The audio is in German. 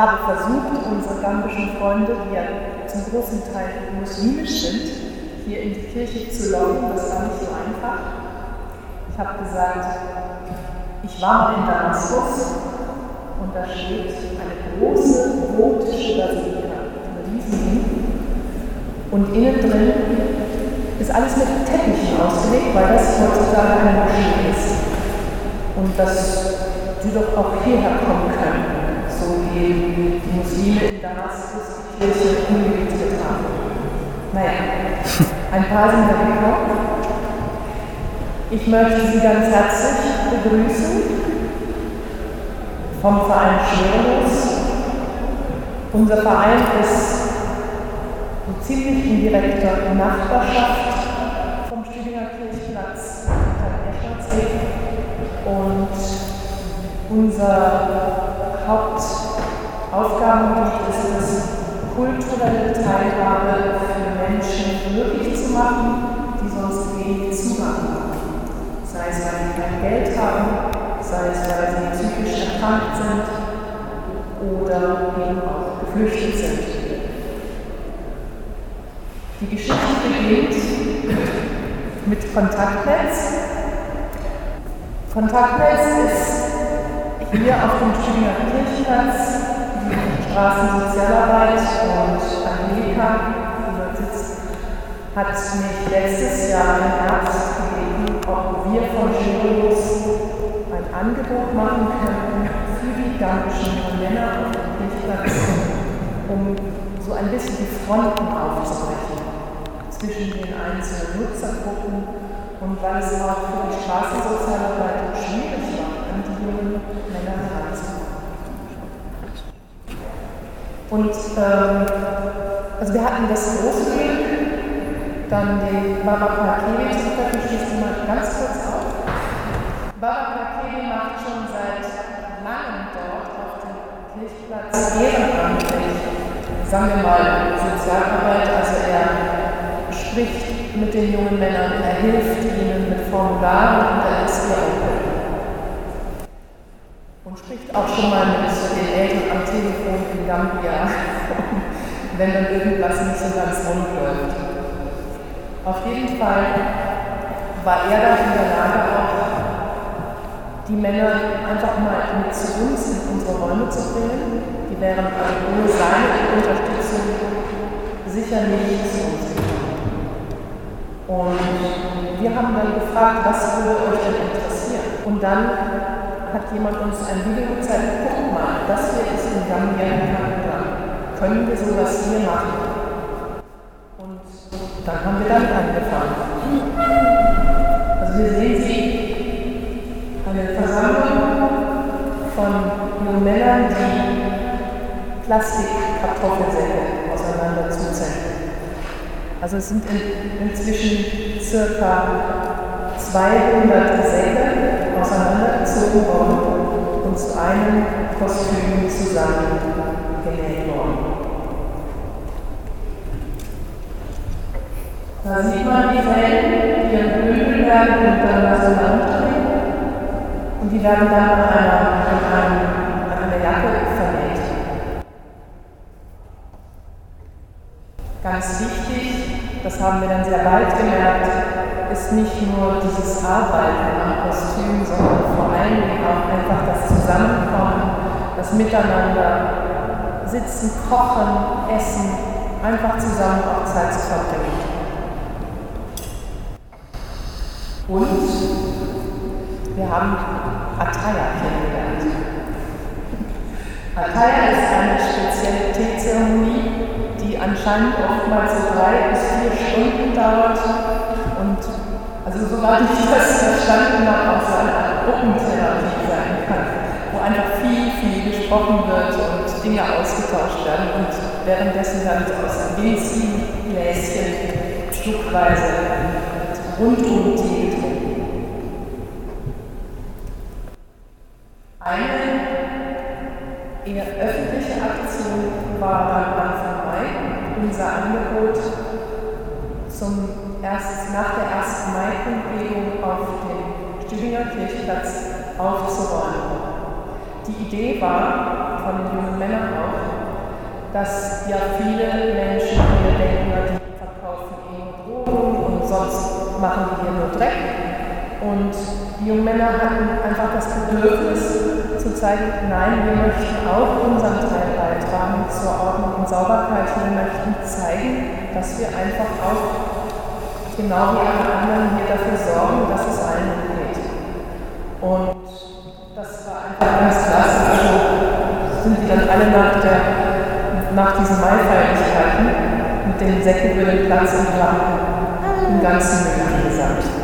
habe versucht, unsere gambischen Freunde, die ja zum großen Teil muslimisch sind, hier in die Kirche zu locken. Das war nicht so einfach. Ich habe gesagt, ich war in Damaskus und da steht eine große gotische Basilika, eine riesige. Und innen drin ist alles mit Teppichen ausgelegt, weil das heutzutage eine Moschee ist. Und dass sie doch auch hierher kommen können, wie die Muslime in Damaskus die Kirche umgewidmet haben. Naja, ein paar sind da gekommen. Ich möchte Sie ganz herzlich begrüßen vom Verein Schwerelos. Unser Verein ist so ziemlich in direkter Nachbarschaft vom Stüdinger Kirchplatz und unser Hauptaufgabengebiet ist es, kulturelle Teilhabe für Menschen möglich zu machen, die sonst wenig Zugang haben. Sei es, weil sie kein Geld haben, sei es, weil sie psychisch erkrankt sind oder eben auch geflüchtet sind. Die Geschichte beginnt mit Kontaktnetz. Kontaktnetz ist hier auf dem Tübinger Kirchplatz Straßensozialarbeit und Angelika, die sitzt, hat mich letztes Jahr im Herbst gebeten, ob wir von Schullos ein Angebot machen könnten für die gambischen Männer dem Kirchplatz, um so ein bisschen die Fronten aufzubrechen zwischen den einzelnen Nutzergruppen und weil es auch für die Straßensozialarbeit schwierig war, an die jungen Männer Und ähm, also wir hatten das große Glück, dann den Baba Pakeli zu treffen, ich schließe mal ganz kurz auf. Baba Pakeli macht schon seit langem dort auf dem Kirchplatz ehrenamtlich, sagen wir mal, Sozialarbeit, also er spricht mit den jungen Männern, er hilft ihnen mit Formularen und er ist ihr Onkel. Spricht auch schon mal mit den Eltern am Telefon in Gambia, wenn dann irgendwas nicht so ganz rund läuft. Auf jeden Fall war er dann in der Lage, auch die Männer einfach mal mit zu uns in unsere Räume zu bringen. Die wären also ohne seine Unterstützung sicher nicht zu uns gekommen. Und wir haben dann gefragt, was würde euch denn interessieren? Und dann hat jemand uns ein Video gezeigt, guck mal, das hier ist in Gambia in Kanada. Können wir sowas hier machen? Und dann haben wir damit angefangen. Also hier sehen Sie eine Versammlung von jungen Männern, die Plastikkartoffelsäcke auseinander zuzählen. Also es sind in, inzwischen circa 200 Säcke auseinandergezogen worden und zu einem Kostüm zusammengenäht worden. Da sieht man die Fäden, die in Bündel werden und dann auseinandertreten und die werden dann an einer, an einer Jacke vernäht. Ganz wichtig, das haben wir dann sehr bald gemerkt, ist nicht nur dieses Arbeiten am Kostüm, sondern vor allen Dingen auch einfach das Zusammenkommen, das Miteinander, Sitzen, Kochen, Essen, einfach zusammen auch Zeit zu verbringen. Und wir haben Ataya kennengelernt. Ataya ist eine spezielle Teezeremonie, die anscheinend oftmals drei bis vier Stunden dauert und also soweit ich das verstanden habe, auch so eine Art Gruppentherapie sein kann, wo einfach viel, viel gesprochen wird und Dinge ausgetauscht werden und währenddessen dann aus winzigen Gläschen stückweise rundum Tee getrunken. Eine eher öffentliche Aktion war dann Anfang unser Angebot zum erst, nach der ersten Mai-Kundgebung auf dem Stüdinger Kirchplatz aufzuräumen. Die Idee war von den jungen Männern auch, dass ja viele Menschen hier denken, die verkaufen nur Drogen und sonst machen die hier nur Dreck. Und die jungen Männer hatten einfach das Bedürfnis zu zeigen, nein, wir möchten auch unseren Teil beitragen zur Ordnung und Sauberkeit. Wir möchten zeigen, dass wir einfach auch, genau wie alle anderen, hier dafür sorgen, dass es allen gut geht. Und das war einfach ganz klasse. Also sind die dann alle nach der nach diesen Maifeierlichkeiten mit den Säcken über den Platz entlang im ganzen Müll angesandt.